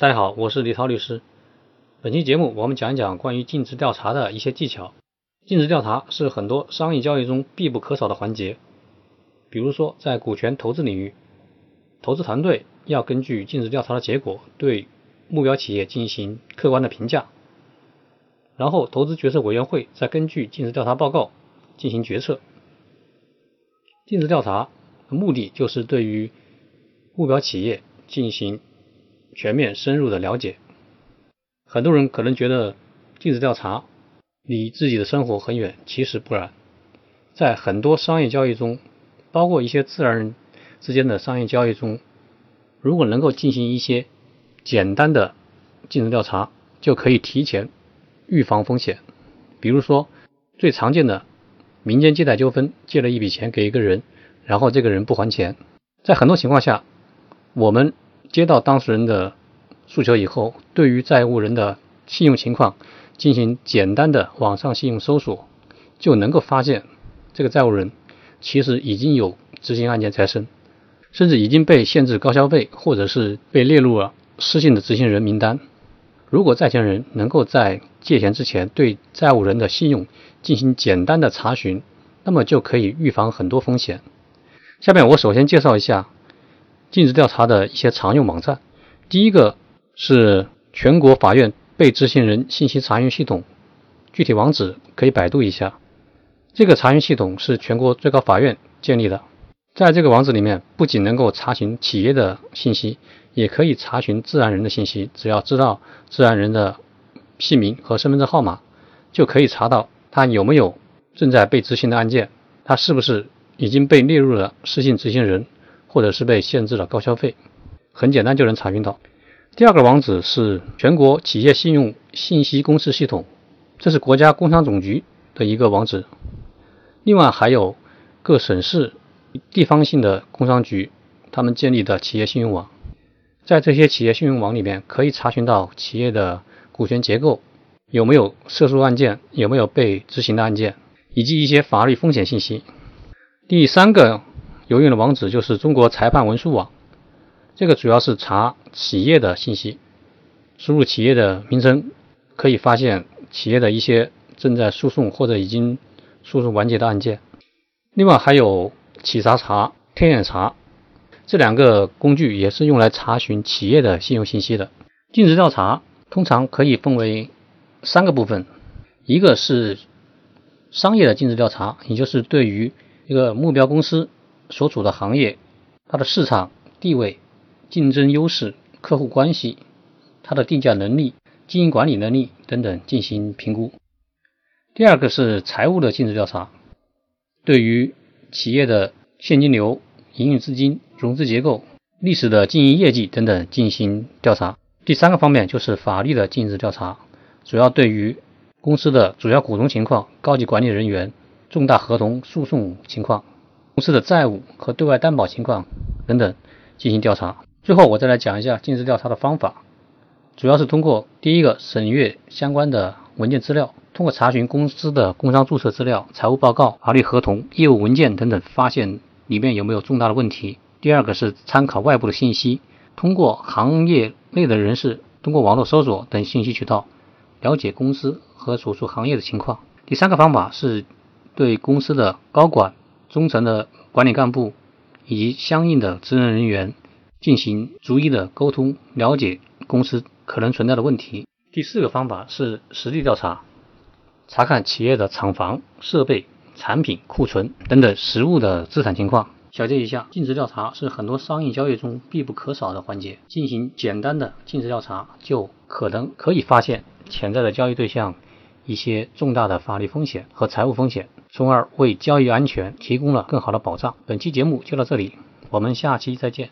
大家好，我是李涛律师。本期节目我们讲一讲关于尽职调查的一些技巧。尽职调查是很多商业交易中必不可少的环节。比如说，在股权投资领域，投资团队要根据尽职调查的结果对目标企业进行客观的评价，然后投资决策委员会再根据尽职调查报告进行决策。尽职调查的目的就是对于目标企业进行。全面深入的了解，很多人可能觉得尽职调查离自己的生活很远，其实不然。在很多商业交易中，包括一些自然人之间的商业交易中，如果能够进行一些简单的尽职调查，就可以提前预防风险。比如说，最常见的民间借贷纠纷，借了一笔钱给一个人，然后这个人不还钱，在很多情况下，我们。接到当事人的诉求以后，对于债务人的信用情况进行简单的网上信用搜索，就能够发现这个债务人其实已经有执行案件在身，甚至已经被限制高消费，或者是被列入了失信的执行人名单。如果债权人能够在借钱之前对债务人的信用进行简单的查询，那么就可以预防很多风险。下面我首先介绍一下。尽职调查的一些常用网站，第一个是全国法院被执行人信息查询系统，具体网址可以百度一下。这个查询系统是全国最高法院建立的，在这个网址里面，不仅能够查询企业的信息，也可以查询自然人的信息。只要知道自然人的姓名和身份证号码，就可以查到他有没有正在被执行的案件，他是不是已经被列入了失信执行人。或者是被限制了高消费，很简单就能查询到。第二个网址是全国企业信用信息公示系统，这是国家工商总局的一个网址。另外还有各省市地方性的工商局他们建立的企业信用网，在这些企业信用网里面可以查询到企业的股权结构，有没有涉诉案件，有没有被执行的案件，以及一些法律风险信息。第三个。有用的网址就是中国裁判文书网，这个主要是查企业的信息，输入企业的名称，可以发现企业的一些正在诉讼或者已经诉讼完结的案件。另外还有企查查、天眼查这两个工具也是用来查询企业的信用信息的。尽职调查通常可以分为三个部分，一个是商业的尽职调查，也就是对于一个目标公司。所处的行业，它的市场地位、竞争优势、客户关系、它的定价能力、经营管理能力等等进行评估。第二个是财务的尽职调查，对于企业的现金流、营运资金、融资结构、历史的经营业绩等等进行调查。第三个方面就是法律的尽职调查，主要对于公司的主要股东情况、高级管理人员、重大合同诉讼情况。公司的债务和对外担保情况等等进行调查。最后，我再来讲一下尽职调查的方法，主要是通过第一个审阅相关的文件资料，通过查询公司的工商注册资料、财务报告、法律合同、业务文件等等，发现里面有没有重大的问题。第二个是参考外部的信息，通过行业内的人士，通过网络搜索等信息渠道，了解公司和所属行业的情况。第三个方法是对公司的高管。中层的管理干部以及相应的职能人员进行逐一的沟通，了解公司可能存在的问题。第四个方法是实地调查，查看企业的厂房、设备、产品、库存等等实物的资产情况。小结一下，尽职调查是很多商业交易中必不可少的环节。进行简单的尽职调查，就可能可以发现潜在的交易对象一些重大的法律风险和财务风险。从而为交易安全提供了更好的保障。本期节目就到这里，我们下期再见。